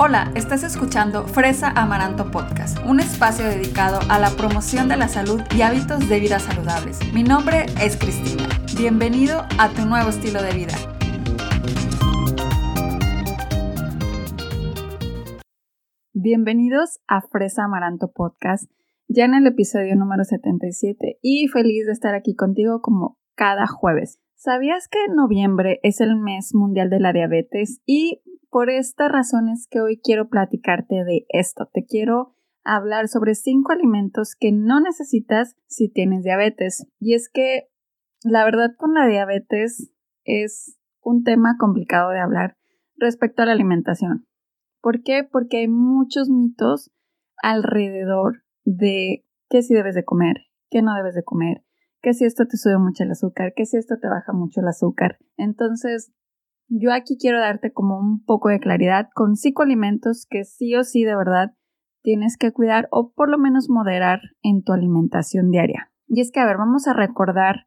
Hola, estás escuchando Fresa Amaranto Podcast, un espacio dedicado a la promoción de la salud y hábitos de vida saludables. Mi nombre es Cristina. Bienvenido a tu nuevo estilo de vida. Bienvenidos a Fresa Amaranto Podcast, ya en el episodio número 77 y feliz de estar aquí contigo como cada jueves. ¿Sabías que noviembre es el mes mundial de la diabetes? Y por estas razones que hoy quiero platicarte de esto. Te quiero hablar sobre cinco alimentos que no necesitas si tienes diabetes. Y es que la verdad con la diabetes es un tema complicado de hablar respecto a la alimentación. ¿Por qué? Porque hay muchos mitos alrededor de qué sí debes de comer, qué no debes de comer, que si esto te sube mucho el azúcar, que si esto te baja mucho el azúcar. Entonces, yo aquí quiero darte como un poco de claridad con cinco alimentos que sí o sí de verdad tienes que cuidar o por lo menos moderar en tu alimentación diaria. Y es que, a ver, vamos a recordar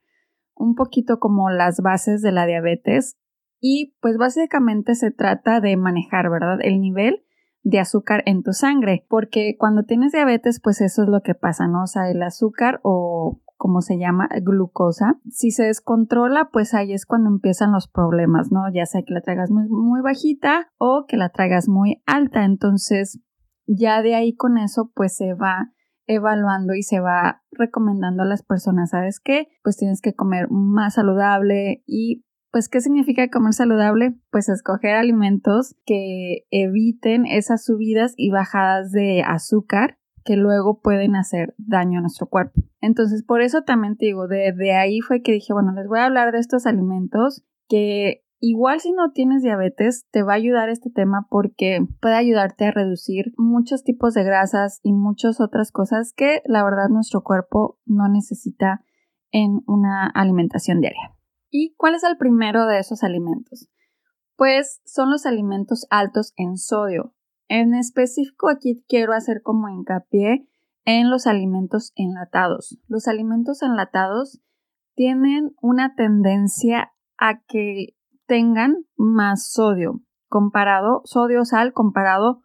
un poquito como las bases de la diabetes y pues básicamente se trata de manejar, ¿verdad? El nivel de azúcar en tu sangre, porque cuando tienes diabetes, pues eso es lo que pasa, ¿no? O sea, el azúcar o como se llama, glucosa. Si se descontrola, pues ahí es cuando empiezan los problemas, ¿no? Ya sea que la traigas muy, muy bajita o que la traigas muy alta. Entonces, ya de ahí con eso, pues se va evaluando y se va recomendando a las personas, ¿sabes qué? Pues tienes que comer más saludable y pues, ¿qué significa comer saludable? Pues escoger alimentos que eviten esas subidas y bajadas de azúcar que luego pueden hacer daño a nuestro cuerpo. Entonces, por eso también te digo, de, ahí fue que dije, bueno, les voy a hablar de estos alimentos que igual si no tienes diabetes, te va a ayudar este tema porque puede ayudarte a reducir muchos tipos de grasas y muchas otras cosas que la verdad nuestro cuerpo no necesita en una alimentación diaria. ¿Y cuál es el primero de esos alimentos? Pues son los alimentos altos en sodio. En específico aquí quiero hacer como hincapié en los alimentos enlatados. Los alimentos enlatados tienen una tendencia a que tengan más sodio comparado, sodio sal comparado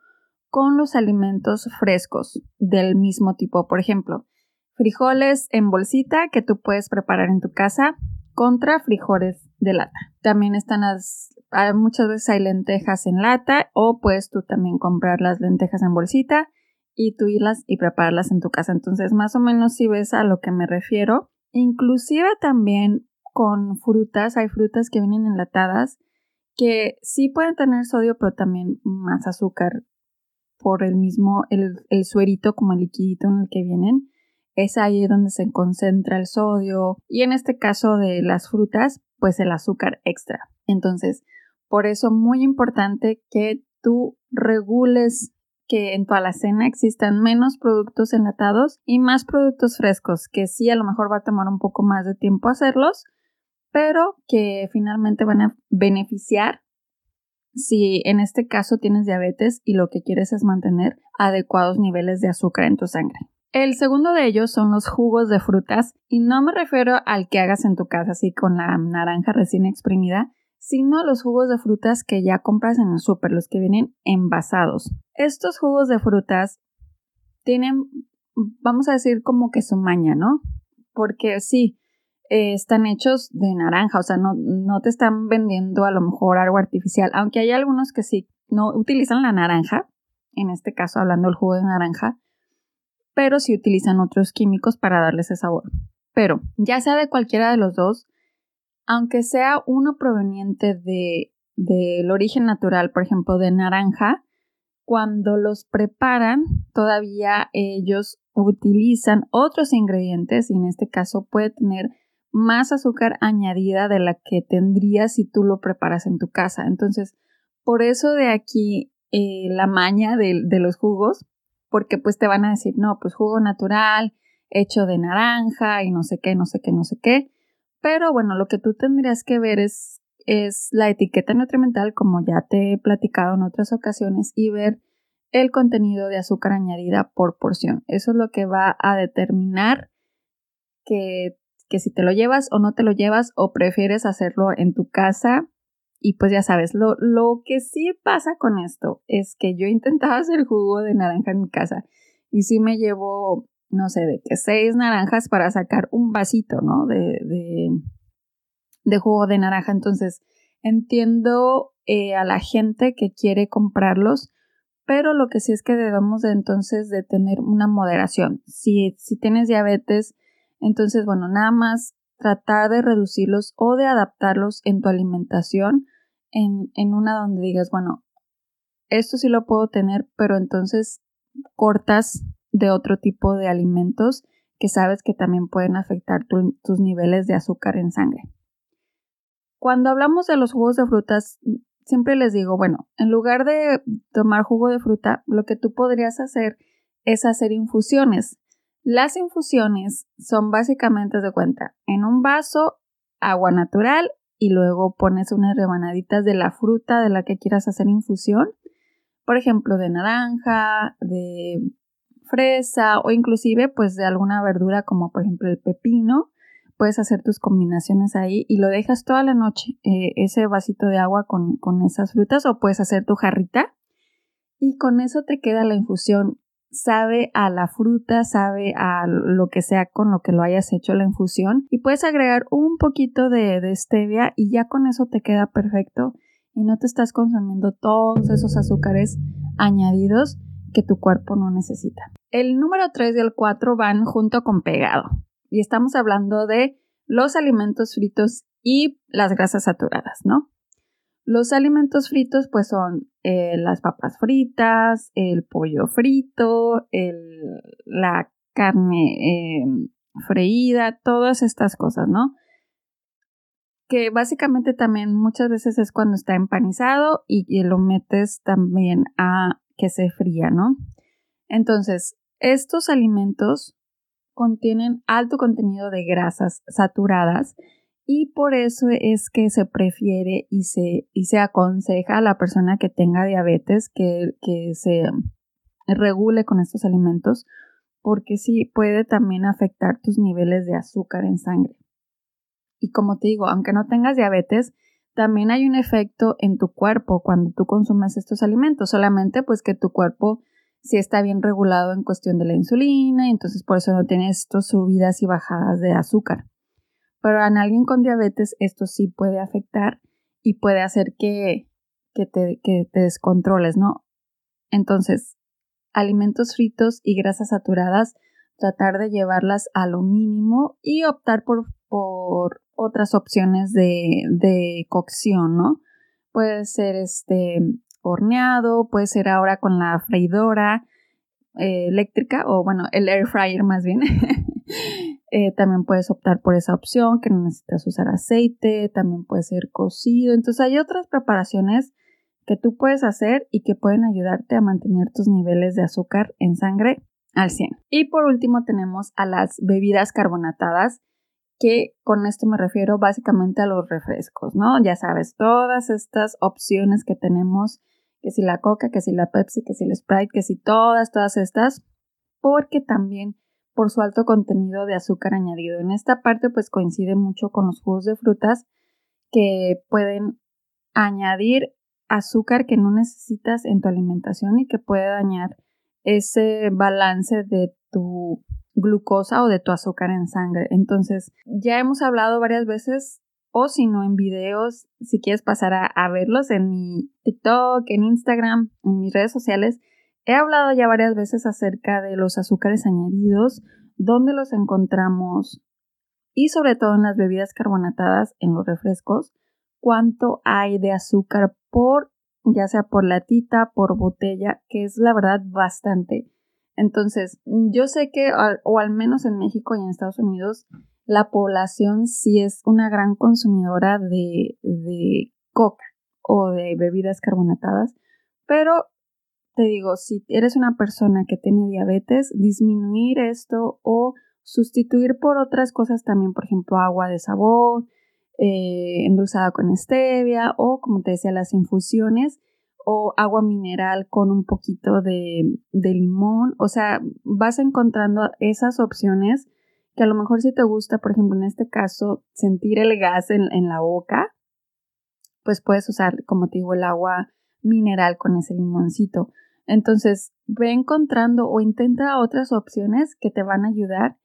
con los alimentos frescos del mismo tipo. Por ejemplo, frijoles en bolsita que tú puedes preparar en tu casa contra frijoles de lata. También están las muchas veces hay lentejas en lata o puedes tú también comprar las lentejas en bolsita y tú irlas y prepararlas en tu casa. Entonces, más o menos si ves a lo que me refiero. Inclusive también con frutas, hay frutas que vienen enlatadas que sí pueden tener sodio, pero también más azúcar por el mismo, el, suerito como el liquidito en el que vienen. Es ahí donde se concentra el sodio y en este caso de las frutas, pues el azúcar extra. Entonces, por eso muy importante que tú regules que en tu alacena existan menos productos enlatados y más productos frescos, que sí a lo mejor va a tomar un poco más de tiempo hacerlos, pero que finalmente van a beneficiar si en este caso tienes diabetes y lo que quieres es mantener adecuados niveles de azúcar en tu sangre. El segundo de ellos son los jugos de frutas y no me refiero al que hagas en tu casa así con la naranja recién exprimida, sino los jugos de frutas que ya compras en el súper, los que vienen envasados. Estos jugos de frutas tienen, vamos a decir, como que su maña, ¿no? Porque sí, eh, están hechos de naranja, o sea, no, no te están vendiendo a lo mejor algo artificial, aunque hay algunos que sí, no utilizan la naranja, en este caso hablando del jugo de naranja, pero sí utilizan otros químicos para darle ese sabor. Pero, ya sea de cualquiera de los dos, aunque sea uno proveniente de del origen natural, por ejemplo, de naranja, cuando los preparan, todavía ellos utilizan otros ingredientes y en este caso puede tener más azúcar añadida de la que tendría si tú lo preparas en tu casa. Entonces, por eso de aquí eh, la maña de, de los jugos, porque pues te van a decir, no, pues jugo natural, hecho de naranja y no sé qué, no sé qué, no sé qué. Pero bueno, lo que tú tendrías que ver es, es la etiqueta nutrimental, como ya te he platicado en otras ocasiones, y ver el contenido de azúcar añadida por porción. Eso es lo que va a determinar que, que si te lo llevas o no te lo llevas o prefieres hacerlo en tu casa Y pues ya sabes, lo, lo que sí pasa con esto es que yo intentaba hacer jugo de naranja en mi casa y sí me llevo, no sé, de que seis naranjas para sacar un vasito, ¿no? De, de, de jugo de naranja. Entonces, entiendo eh, a la gente que quiere comprarlos, pero lo que sí es que debemos de entonces de tener una moderación. Si, si tienes diabetes, entonces, bueno, nada más tratar de reducirlos o de adaptarlos en tu alimentación en, una donde digas, bueno, esto sí lo puedo tener, pero entonces cortas de otro tipo de alimentos que sabes que también pueden afectar tus niveles de azúcar en sangre. Cuando hablamos de los jugos de frutas, siempre les digo, bueno, en lugar de tomar jugo de fruta, lo que tú podrías hacer es hacer infusiones. Las infusiones son básicamente de cuenta en un vaso agua natural y luego pones unas rebanaditas de la fruta de la que quieras hacer infusión, por ejemplo, de naranja, de fresa o inclusive pues de alguna verdura como por ejemplo el pepino. Puedes hacer tus combinaciones ahí y lo dejas toda la noche, eh, ese vasito de agua con, con esas frutas o puedes hacer tu jarrita y con eso te queda la infusión sabe a la fruta, sabe a lo que sea con lo que lo hayas hecho la infusión y puedes agregar un poquito de, de stevia y ya con eso te queda perfecto y no te estás consumiendo todos esos azúcares añadidos que tu cuerpo no necesita. El número 3 y el 4 van junto con pegado y estamos hablando de los alimentos fritos y las grasas saturadas, ¿no? Los alimentos fritos pues son eh, las papas fritas, el pollo frito, la carne em, freída, todas estas cosas, ¿no? Que básicamente también muchas veces es cuando está empanizado y, y lo metes también a que se fría, ¿no? Entonces, estos alimentos contienen alto contenido de grasas saturadas y por eso es que se prefiere y se, y se aconseja a la persona que tenga diabetes que, que se regule con estos alimentos porque sí puede también afectar tus niveles de azúcar en sangre. Y como te digo, aunque no tengas diabetes, también hay un efecto en tu cuerpo cuando tú consumes estos alimentos, solamente pues que tu cuerpo sí está bien regulado en cuestión de la insulina y entonces por eso no tienes estas subidas y bajadas de azúcar. Pero en alguien con diabetes esto sí puede afectar y puede hacer que, te, te descontroles, ¿no? Entonces, alimentos fritos y grasas saturadas, tratar de llevarlas a lo mínimo y optar por, por otras opciones de, de, cocción, ¿no? Puede ser este horneado, puede ser ahora con la freidora eh, eléctrica o bueno, el air fryer más bien. Eh, también puedes optar por esa opción que no necesitas usar aceite, también puede ser cocido. Entonces hay otras preparaciones que tú puedes hacer y que pueden ayudarte a mantener tus niveles de azúcar en sangre al 100. Y por último tenemos a las bebidas carbonatadas, que con esto me refiero básicamente a los refrescos, ¿no? Ya sabes, todas estas opciones que tenemos, que si la Coca, que si la Pepsi, que si el Sprite, que si todas, todas estas, porque también por su alto contenido de azúcar añadido. En esta parte pues coincide mucho con los jugos de frutas que pueden añadir azúcar que no necesitas en tu alimentación y que puede dañar ese balance de tu glucosa o de tu azúcar en sangre. Entonces, ya hemos hablado varias veces o si no en videos, si quieres pasar a, a verlos en mi TikTok, en Instagram, en mis redes sociales, He hablado ya varias veces acerca de los azúcares añadidos, dónde los encontramos y sobre todo en las bebidas carbonatadas, en los refrescos, cuánto hay de azúcar por, ya sea por latita, por botella, que es la verdad bastante. Entonces, yo sé que, o al menos en México y en Estados Unidos, la población sí es una gran consumidora de, de coca o de bebidas carbonatadas, pero te digo, si eres una persona que tiene diabetes, disminuir esto o sustituir por otras cosas también, por ejemplo, agua de sabor, eh, endulzada con stevia o, como te decía, las infusiones o agua mineral con un poquito de, limón. O sea, vas encontrando esas opciones que a lo mejor si te gusta, por ejemplo, en este caso, sentir el gas en, en la boca, pues puedes usar, como te digo, el agua mineral con ese limoncito. Entonces, ve encontrando o intenta otras opciones que te van a ayudar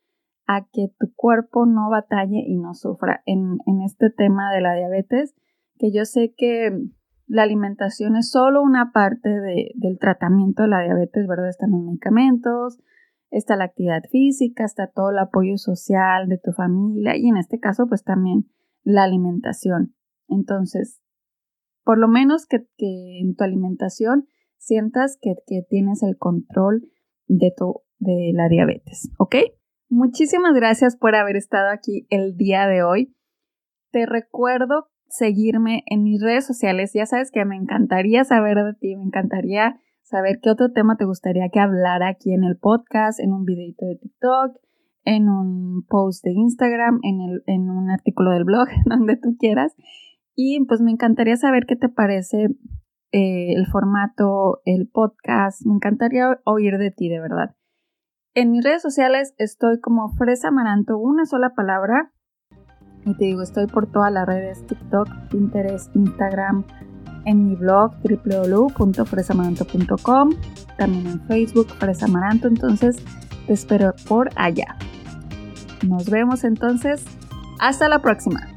a que tu cuerpo no batalle y no sufra en, este tema de la diabetes, que yo sé que la alimentación es solo una parte del tratamiento de la diabetes, ¿verdad? Están los medicamentos, está la actividad física, está todo el apoyo social de tu familia y en este caso pues también la alimentación. Entonces, por lo menos que, en tu alimentación sientas que, que, tienes el control de, tu, de la diabetes, ¿ok? Muchísimas gracias por haber estado aquí el día de hoy. Te recuerdo seguirme en mis redes sociales. Ya sabes que me encantaría saber de ti, me encantaría saber qué otro tema te gustaría que hablara aquí en el podcast, en un videito de TikTok, en un post de Instagram, en, el, en un artículo del blog, donde tú quieras. Y pues me encantaría saber qué te parece eh, el formato, el podcast. Me encantaría oír de ti, de verdad. En mis redes sociales estoy como Fresa Amaranto, una sola palabra. Y te digo, estoy por todas las redes, TikTok, Pinterest, Instagram, en mi blog www.fresamaranto.com, también en Facebook Fresa Amaranto, entonces te espero por allá. Nos vemos entonces, hasta la próxima.